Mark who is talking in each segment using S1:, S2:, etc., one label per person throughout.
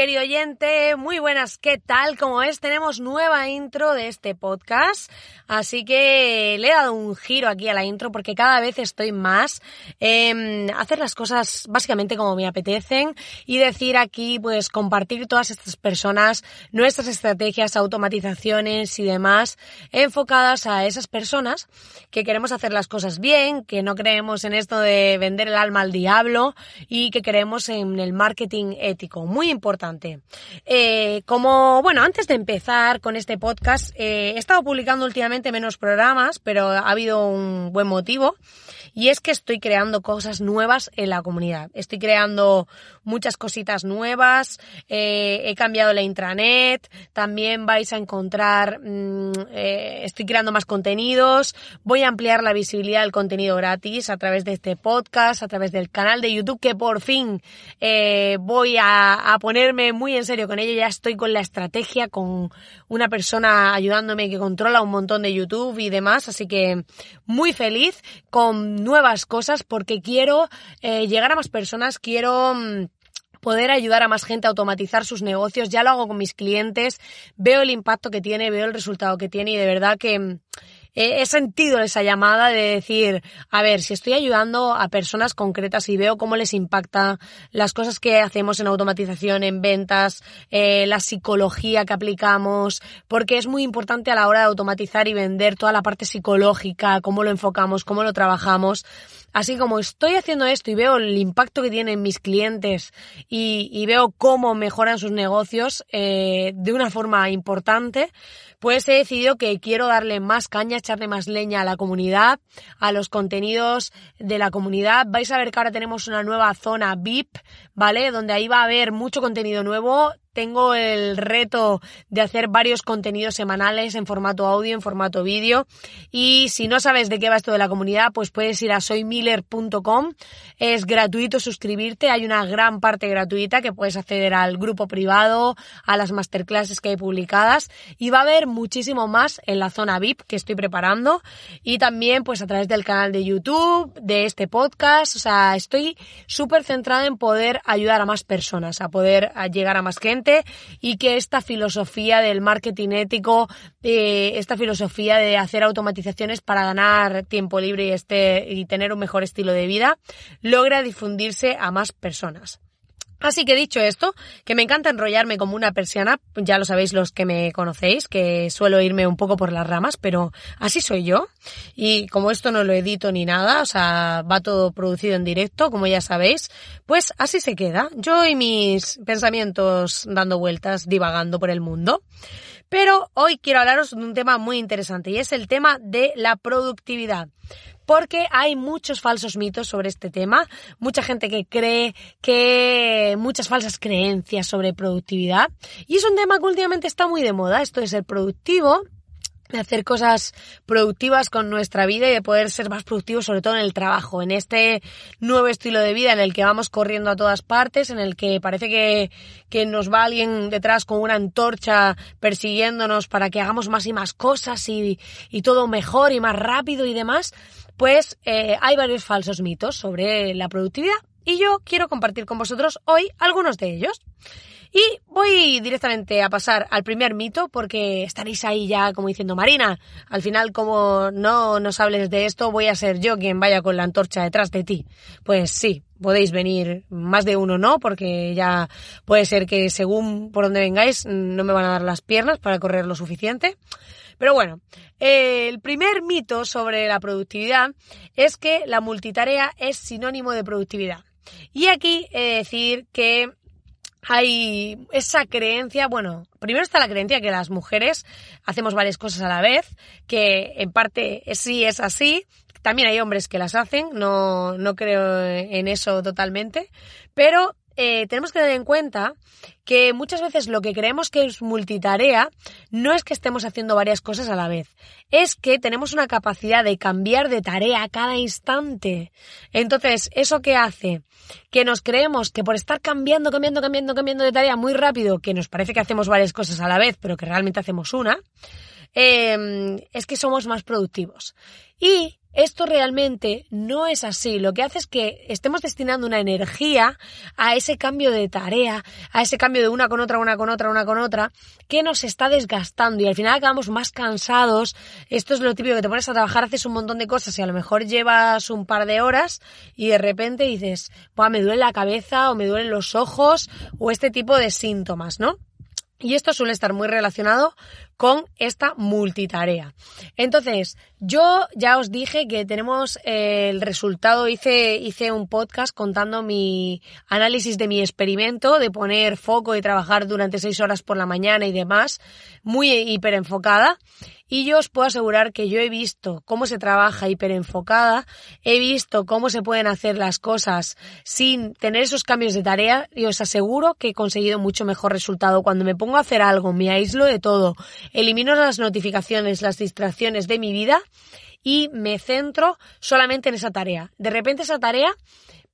S1: Querido oyente, muy buenas, ¿qué tal? Como es, tenemos nueva intro de este podcast, así que le he dado un giro aquí a la intro porque cada vez estoy más en hacer las cosas básicamente como me apetecen y decir aquí, pues compartir todas estas personas, nuestras estrategias, automatizaciones y demás enfocadas a esas personas que queremos hacer las cosas bien, que no creemos en esto de vender el alma al diablo y que creemos en el marketing ético, muy importante eh, como, bueno, antes de empezar con este podcast, eh, he estado publicando últimamente menos programas, pero ha habido un buen motivo. Y es que estoy creando cosas nuevas en la comunidad. Estoy creando muchas cositas nuevas. Eh, he cambiado la intranet. También vais a encontrar, mm, eh, estoy creando más contenidos. Voy a ampliar la visibilidad del contenido gratis a través de este podcast, a través del canal de YouTube que por fin eh, voy a, a ponerme muy en serio con ello. Ya estoy con la estrategia, con una persona ayudándome que controla un montón de YouTube y demás. Así que muy feliz con nuevas cosas porque quiero eh, llegar a más personas, quiero mm, poder ayudar a más gente a automatizar sus negocios. Ya lo hago con mis clientes, veo el impacto que tiene, veo el resultado que tiene y de verdad que mm, he sentido esa llamada de decir, a ver, si estoy ayudando a personas concretas y veo cómo les impacta las cosas que hacemos en automatización, en ventas, eh, la psicología que aplicamos, porque es muy importante a la hora de automatizar y vender toda la parte psicológica, cómo lo enfocamos, cómo lo trabajamos. Así como estoy haciendo esto y veo el impacto que tienen mis clientes y, veo cómo mejoran sus negocios eh, de una forma importante, pues he decidido que quiero darle más caña, echarle más leña a la comunidad, a los contenidos de la comunidad. Vais a ver que ahora tenemos una nueva zona VIP, ¿vale? Donde ahí va a haber mucho contenido nuevo, tengo el reto de hacer varios contenidos semanales en formato audio, en formato vídeo. Y si no sabes de qué va esto de la comunidad, pues puedes ir a soymiller.com. Es gratuito suscribirte. Hay una gran parte gratuita que puedes acceder al grupo privado, a las masterclasses que hay publicadas. Y va a haber muchísimo más en la zona VIP que estoy preparando. Y también pues a través del canal de YouTube, de este podcast. O sea, estoy súper centrada en poder ayudar a más personas, a poder llegar a más gente y que esta filosofía del marketing ético, eh, esta filosofía de hacer automatizaciones para ganar tiempo libre y, este, y tener un mejor estilo de vida, logra difundirse a más personas. Así que dicho esto, que me encanta enrollarme como una persiana, ya lo sabéis los que me conocéis, que suelo irme un poco por las ramas, pero así soy yo. Y como esto no lo edito ni nada, o sea, va todo producido en directo, como ya sabéis, pues así se queda. Yo y mis pensamientos dando vueltas, divagando por el mundo. Pero hoy quiero hablaros de un tema muy interesante y es el tema de la productividad porque hay muchos falsos mitos sobre este tema, mucha gente que cree que muchas falsas creencias sobre productividad. Y es un tema que últimamente está muy de moda, esto de ser productivo de hacer cosas productivas con nuestra vida y de poder ser más productivos sobre todo en el trabajo, en este nuevo estilo de vida en el que vamos corriendo a todas partes, en el que parece que, que nos va alguien detrás con una antorcha persiguiéndonos para que hagamos más y más cosas y, y todo mejor y más rápido y demás pues eh, hay varios falsos mitos sobre la productividad y yo quiero compartir con vosotros hoy algunos de ellos. Y voy directamente a pasar al primer mito porque estaréis ahí ya como diciendo, Marina, al final como no nos hables de esto, voy a ser yo quien vaya con la antorcha detrás de ti. Pues sí, podéis venir más de uno no, porque ya puede ser que según por donde vengáis no me van a dar las piernas para correr lo suficiente. Pero bueno, el primer mito sobre la productividad es que la multitarea es sinónimo de productividad. Y aquí he de decir que hay esa creencia, bueno, primero está la creencia que las mujeres hacemos varias cosas a la vez, que en parte sí es así, también hay hombres que las hacen, no, no creo en eso totalmente, pero eh, tenemos que tener en cuenta que muchas veces lo que creemos que es multitarea no es que estemos haciendo varias cosas a la vez, es que tenemos una capacidad de cambiar de tarea cada instante. Entonces, ¿eso qué hace? Que nos creemos que por estar cambiando, cambiando, cambiando, cambiando de tarea muy rápido, que nos parece que hacemos varias cosas a la vez, pero que realmente hacemos una, eh, es que somos más productivos. Y esto realmente no es así. Lo que hace es que estemos destinando una energía a ese cambio de tarea, a ese cambio de una con otra, una con otra, una con otra, que nos está desgastando y al final acabamos más cansados. Esto es lo típico que te pones a trabajar, haces un montón de cosas y a lo mejor llevas un par de horas y de repente dices, me duele la cabeza o me duelen los ojos o este tipo de síntomas, ¿no? Y esto suele estar muy relacionado con esta multitarea. Entonces, yo ya os dije que tenemos eh, el resultado, hice, hice un podcast contando mi análisis de mi experimento de poner foco y trabajar durante seis horas por la mañana y demás, muy hiperenfocada. Y yo os puedo asegurar que yo he visto cómo se trabaja hiperenfocada, he visto cómo se pueden hacer las cosas sin tener esos cambios de tarea y os aseguro que he conseguido mucho mejor resultado. Cuando me pongo a hacer algo, me aíslo de todo, elimino las notificaciones, las distracciones de mi vida y me centro solamente en esa tarea. De repente esa tarea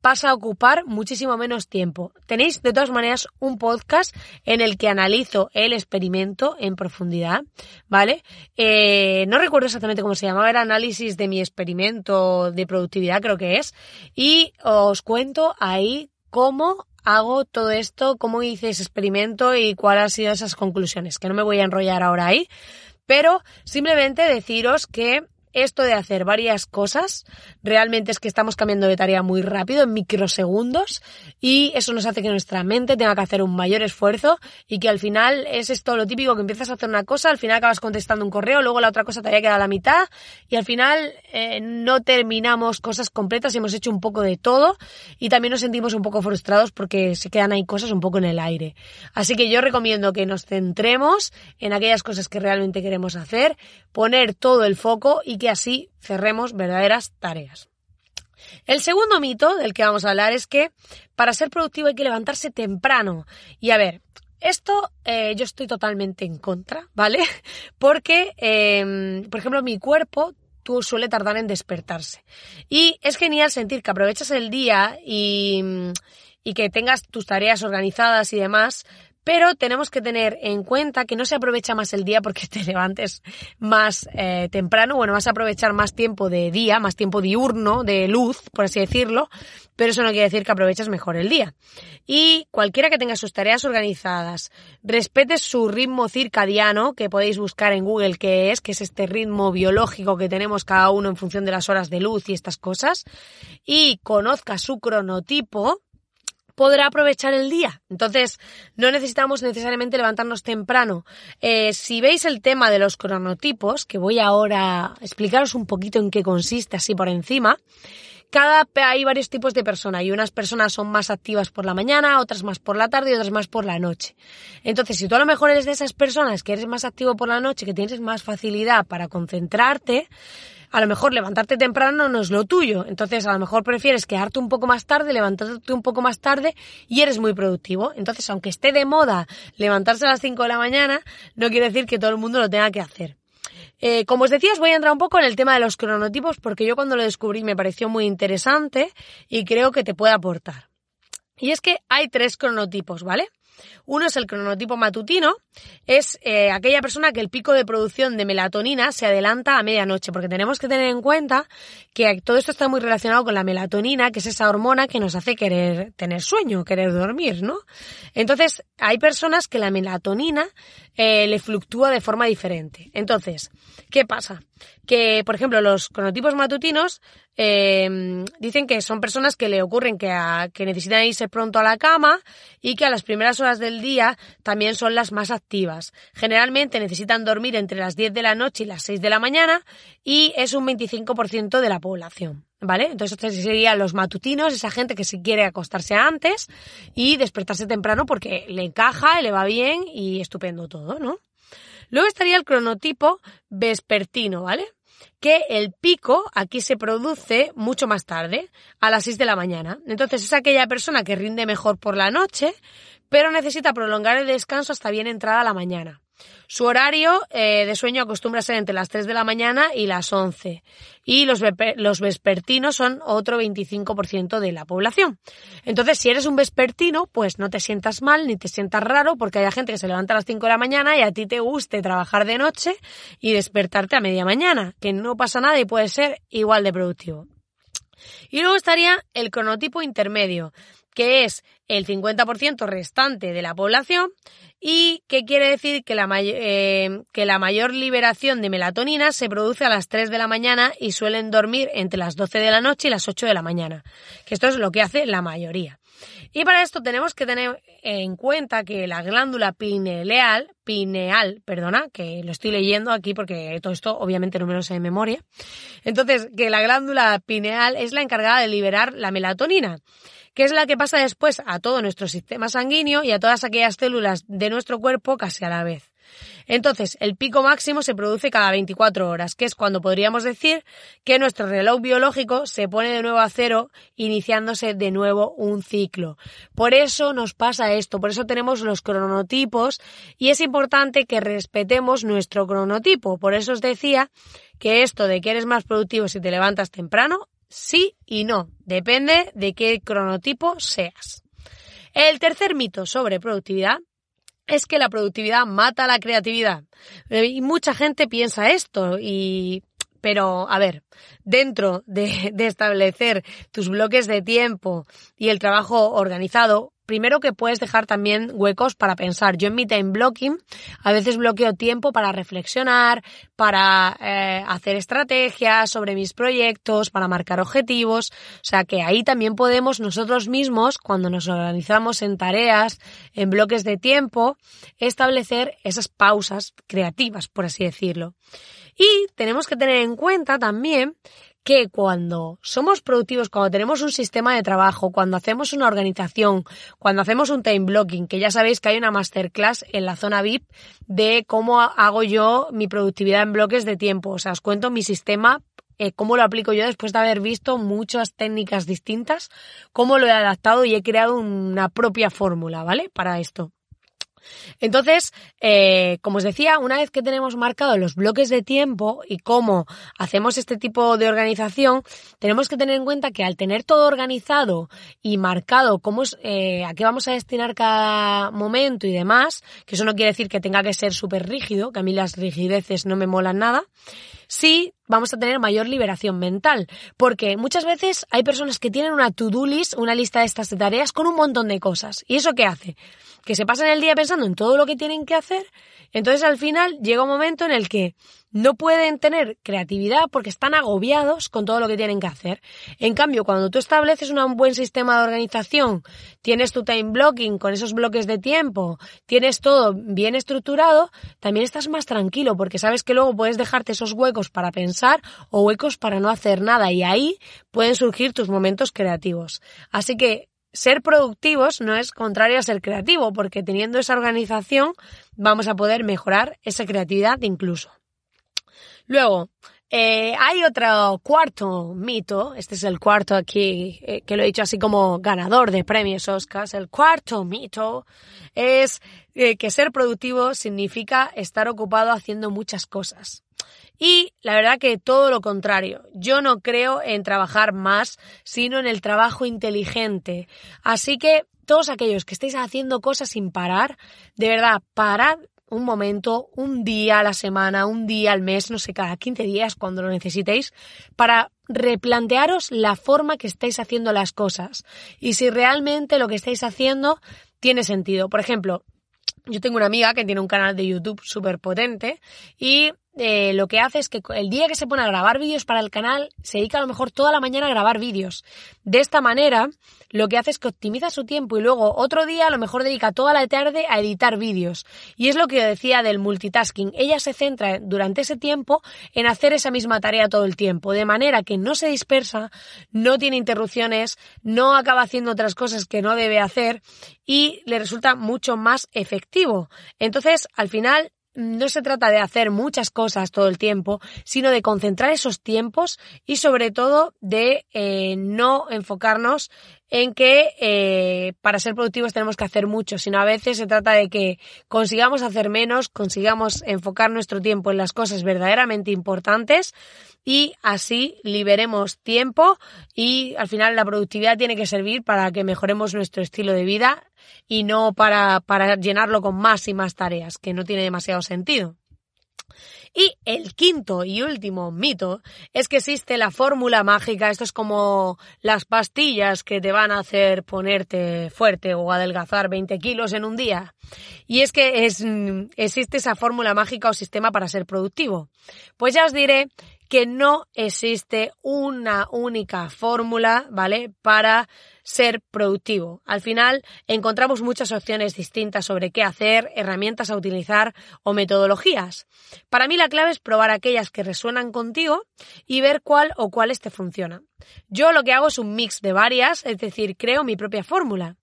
S1: pasa a ocupar muchísimo menos tiempo. Tenéis de todas maneras un podcast en el que analizo el experimento en profundidad, ¿vale? Eh, no recuerdo exactamente cómo se llamaba, era análisis de mi experimento de productividad, creo que es, y os cuento ahí cómo hago todo esto, cómo hice ese experimento y cuáles han sido esas conclusiones, que no me voy a enrollar ahora ahí, pero simplemente deciros que esto de hacer varias cosas realmente es que estamos cambiando de tarea muy rápido, en microsegundos, y eso nos hace que nuestra mente tenga que hacer un mayor esfuerzo y que al final es esto lo típico que empiezas a hacer una cosa, al final acabas contestando un correo, luego la otra cosa te había quedado a la mitad y al final eh, no terminamos cosas completas y hemos hecho un poco de todo y también nos sentimos un poco frustrados porque se quedan ahí cosas un poco en el aire. Así que yo recomiendo que nos centremos en aquellas cosas que realmente queremos hacer, poner todo el foco y que así cerremos verdaderas tareas. El segundo mito del que vamos a hablar es que para ser productivo hay que levantarse temprano. Y a ver, esto eh, yo estoy totalmente en contra, ¿vale? Porque, em, por ejemplo, mi cuerpo tú suele tardar en despertarse. Y es genial sentir que aprovechas el día y, y que tengas tus tareas organizadas y demás, pero tenemos que tener en cuenta que no se aprovecha más el día porque te levantes más eh, temprano, bueno, vas a aprovechar más tiempo de día, más tiempo diurno, de luz, por así decirlo, pero eso no quiere decir que aproveches mejor el día. Y cualquiera que tenga sus tareas organizadas, respete su ritmo circadiano, que podéis buscar en Google qué es, que es este ritmo biológico que tenemos cada uno en función de las horas de luz y estas cosas, y conozca su cronotipo, podrá aprovechar el día. Entonces, no necesitamos necesariamente levantarnos temprano. Eh, si veis el tema de los cronotipos, que voy ahora a explicaros un poquito en qué consiste así por encima, cada hay varios tipos de personas y unas personas son más activas por la mañana, otras más por la tarde y otras más por la noche. Entonces, si tú a lo mejor eres de esas personas que eres más activo por la noche, que tienes más facilidad para concentrarte, a lo mejor levantarte temprano no es lo tuyo. Entonces, a lo mejor prefieres quedarte un poco más tarde, levantarte un poco más tarde y eres muy productivo. Entonces, aunque esté de moda levantarse a las 5 de la mañana, no quiere decir que todo el mundo lo tenga que hacer. Eh, como os decía, os voy a entrar un poco en el tema de los cronotipos porque yo cuando lo descubrí me pareció muy interesante y creo que te puede aportar. Y es que hay tres cronotipos, ¿vale? Uno es el cronotipo matutino, es eh, aquella persona que el pico de producción de melatonina se adelanta a medianoche, porque tenemos que tener en cuenta que todo esto está muy relacionado con la melatonina, que es esa hormona que nos hace querer tener sueño, querer dormir, ¿no? Entonces, hay personas que la melatonina eh, le fluctúa de forma diferente. Entonces, ¿qué pasa? Que, por ejemplo, los cronotipos matutinos eh, dicen que son personas que le ocurren que, que necesitan irse pronto a la cama y que a las primeras horas del día también son las más activas. Generalmente necesitan dormir entre las 10 de la noche y las 6 de la mañana y es un 25% de la población. ¿Vale? Entonces, estos serían los matutinos, esa gente que si quiere acostarse antes y despertarse temprano porque le encaja, le va bien y estupendo todo, ¿no? Luego estaría el cronotipo vespertino, ¿vale? Que el pico aquí se produce mucho más tarde, a las 6 de la mañana. Entonces es aquella persona que rinde mejor por la noche, pero necesita prolongar el descanso hasta bien entrada la mañana. Su horario eh, de sueño acostumbra ser entre las 3 de la mañana y las 11. Y los, los vespertinos son otro 25% de la población. Entonces, si eres un vespertino, pues no te sientas mal ni te sientas raro porque hay gente que se levanta a las 5 de la mañana y a ti te guste trabajar de noche y despertarte a media mañana, que no pasa nada y puede ser igual de productivo. Y luego estaría el cronotipo intermedio, que es el 50% restante de la población y que quiere decir que la, eh, que la mayor liberación de melatonina se produce a las 3 de la mañana y suelen dormir entre las 12 de la noche y las 8 de la mañana, que esto es lo que hace la mayoría. Y para esto tenemos que tener en cuenta que la glándula pineal, pineal, perdona, que lo estoy leyendo aquí porque todo esto obviamente no me lo sé de memoria. Entonces, que la glándula pineal es la encargada de liberar la melatonina que es la que pasa después a todo nuestro sistema sanguíneo y a todas aquellas células de nuestro cuerpo casi a la vez. Entonces, el pico máximo se produce cada 24 horas, que es cuando podríamos decir que nuestro reloj biológico se pone de nuevo a cero, iniciándose de nuevo un ciclo. Por eso nos pasa esto, por eso tenemos los cronotipos y es importante que respetemos nuestro cronotipo. Por eso os decía que esto de que eres más productivo si te levantas temprano sí y no. Depende de qué cronotipo seas. El tercer mito sobre productividad es que la productividad mata la creatividad. Eh, y mucha gente piensa esto y pero, a ver, dentro de, de, establecer tus bloques de tiempo y el trabajo organizado, primero que puedes dejar también huecos para pensar. Yo en mi time blocking a veces bloqueo tiempo para reflexionar, para eh, hacer estrategias sobre mis proyectos, para marcar objetivos. O sea que ahí también podemos nosotros mismos, cuando nos organizamos en tareas, en bloques de tiempo, establecer esas pausas creativas, por así decirlo. Y tenemos que tener en cuenta también que cuando somos productivos, cuando tenemos un sistema de trabajo, cuando hacemos una organización, cuando hacemos un time blocking, que ya sabéis que hay una masterclass en la zona VIP de cómo hago yo mi productividad en bloques de tiempo. O sea, os cuento mi sistema eh, cómo lo aplico yo después de haber visto muchas técnicas distintas, cómo lo he adaptado y he creado una propia fórmula, ¿vale? Para esto. Entonces, eh, como os decía, una vez que tenemos marcados los bloques de tiempo y cómo hacemos este tipo de organización, tenemos que tener en cuenta que al tener todo organizado y marcado cómo es, eh, a qué vamos a destinar cada momento y demás, que eso no quiere decir que tenga que ser súper rígido, que a mí las rigideces no me molan nada, sí vamos a tener mayor liberación mental. Porque muchas veces hay personas que tienen una to-do list, una lista de estas tareas con un montón de cosas. ¿Y eso qué hace? Que se pasan el día pensando en todo lo que tienen que hacer. Entonces al final llega un momento en el que no pueden tener creatividad porque están agobiados con todo lo que tienen que hacer. En cambio, cuando tú estableces un buen sistema de organización, tienes tu time blocking con esos bloques de tiempo, tienes todo bien estructurado, también estás más tranquilo porque sabes que luego puedes dejarte esos huecos para pensar o huecos para no hacer nada y ahí pueden surgir tus momentos creativos. Así que ser productivos no es contrario a ser creativo, porque teniendo esa organización vamos a poder mejorar esa creatividad incluso. Luego, eh, hay otro cuarto mito, este es el cuarto aquí, eh, que lo he dicho así como ganador de premios Oscars, el cuarto mito es eh, que ser productivo significa estar ocupado haciendo muchas cosas. Y la verdad que todo lo contrario. Yo no creo en trabajar más, sino en el trabajo inteligente. Así que todos aquellos que estéis haciendo cosas sin parar, de verdad, parad un momento, un día a la semana, un día al mes, no sé, cada 15 días cuando lo necesitéis, para replantearos la forma que estáis haciendo las cosas y si realmente lo que estáis haciendo tiene sentido. Por ejemplo, yo tengo una amiga que tiene un canal de YouTube súper potente y eh, lo que hace es que el día que se pone a grabar vídeos para el canal, se dedica a lo mejor toda la mañana a grabar vídeos. De esta manera, lo que hace es que optimiza su tiempo y luego otro día a lo mejor dedica toda la tarde a editar vídeos. Y es lo que yo decía del multitasking. Ella se centra durante ese tiempo en hacer esa misma tarea todo el tiempo, de manera que no se dispersa, no tiene interrupciones, no acaba haciendo otras cosas que no debe hacer y le resulta mucho más efectivo. Entonces, al final, no se trata de hacer muchas cosas todo el tiempo, sino de concentrar esos tiempos y sobre todo de eh, no enfocarnos en que eh, para ser productivos tenemos que hacer mucho, sino a veces se trata de que consigamos hacer menos, consigamos enfocar nuestro tiempo en las cosas verdaderamente importantes y así liberemos tiempo y al final la productividad tiene que servir para que mejoremos nuestro estilo de vida y no para, para llenarlo con más y más tareas, que no tiene demasiado sentido. Y el quinto y último mito es que existe la fórmula mágica, esto es como las pastillas que te van a hacer ponerte fuerte o adelgazar 20 kilos en un día. Y es que es, existe esa fórmula mágica o sistema para ser productivo. Pues ya os diré que no existe una única fórmula, ¿vale? Para ser productivo. Al final encontramos muchas opciones distintas sobre qué hacer, herramientas a utilizar o metodologías. Para mí la clave es probar aquellas que resuenan contigo y ver cuál o cuáles te funcionan. Yo lo que hago es un mix de varias, es decir, creo mi propia fórmula.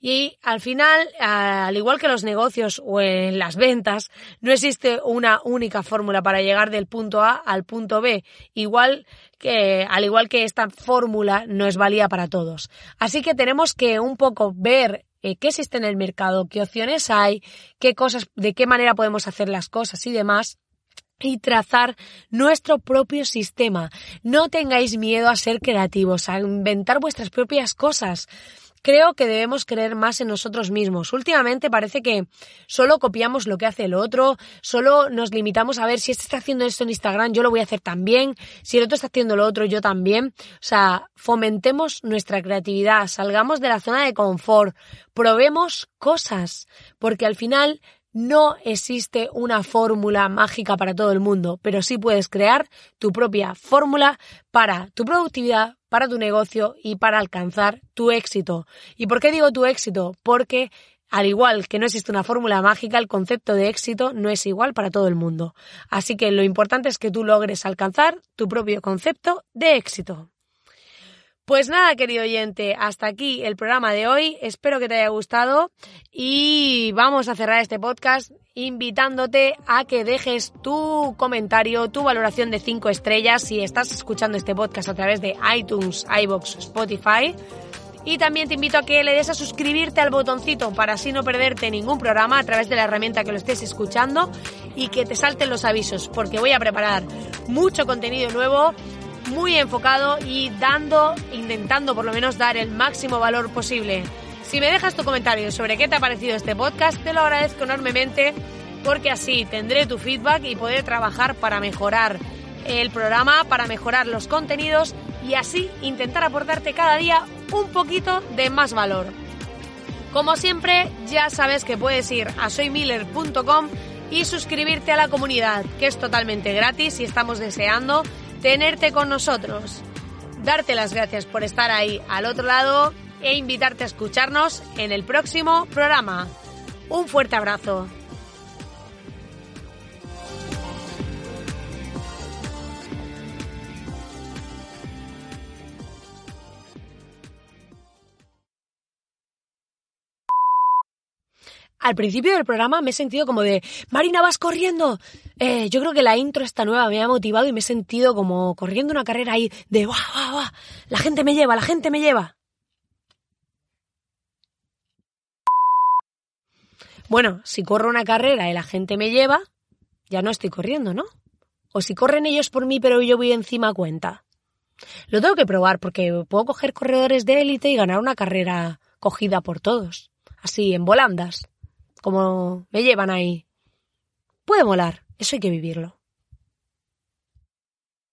S1: Y al final, al igual que los negocios o en las ventas, no existe una única fórmula para llegar del punto A al punto B. Igual que, al igual que esta fórmula no es válida para todos. Así que tenemos que un poco ver eh, qué existe en el mercado, qué opciones hay, qué cosas, de qué manera podemos hacer las cosas y demás y trazar nuestro propio sistema. No tengáis miedo a ser creativos, a inventar vuestras propias cosas creo que debemos creer más en nosotros mismos. Últimamente parece que solo copiamos lo que hace el otro, solo nos limitamos a ver si este está haciendo esto en Instagram, yo lo voy a hacer también, si el otro está haciendo lo otro, yo también. O sea, fomentemos nuestra creatividad, salgamos de la zona de confort, probemos cosas, porque al final no existe una fórmula mágica para todo el mundo, pero sí puedes crear tu propia fórmula para tu productividad, para tu negocio y para alcanzar tu éxito. ¿Y por qué digo tu éxito? Porque al igual que no existe una fórmula mágica, el concepto de éxito no es igual para todo el mundo. Así que lo importante es que tú logres alcanzar tu propio concepto de éxito. Pues nada, querido oyente, hasta aquí el programa de hoy. Espero que te haya gustado y vamos a cerrar este podcast invitándote a que dejes tu comentario, tu valoración de 5 estrellas si estás escuchando este podcast a través de iTunes, iBox, Spotify. Y también te invito a que le des a suscribirte al botoncito para así no perderte ningún programa a través de la herramienta que lo estés escuchando y que te salten los avisos porque voy a preparar mucho contenido nuevo muy enfocado y dando, intentando por lo menos dar el máximo valor posible. Si me dejas tu comentario sobre qué te ha parecido este podcast, te lo agradezco enormemente porque así tendré tu feedback y poder trabajar para mejorar el programa, para mejorar los contenidos y así intentar aportarte cada día un poquito de más valor. Como siempre, ya sabes que puedes ir a soymiller.com y suscribirte a la comunidad, que es totalmente gratis y estamos deseando tenerte con nosotros, darte las gracias por estar ahí al otro lado e invitarte a escucharnos en el próximo programa. Un fuerte abrazo. Al principio del programa me he sentido como de, Marina, vas corriendo. Eh, yo creo que la intro esta nueva me ha motivado y me he sentido como corriendo una carrera ahí de, va, va, va, la gente me lleva, la gente me lleva. Bueno, si corro una carrera y la gente me lleva, ya no estoy corriendo, ¿no? O si corren ellos por mí pero yo voy encima a cuenta. Lo tengo que probar porque puedo coger corredores de élite y ganar una carrera cogida por todos, así en volandas, como me llevan ahí. Puede molar, eso hay que vivirlo.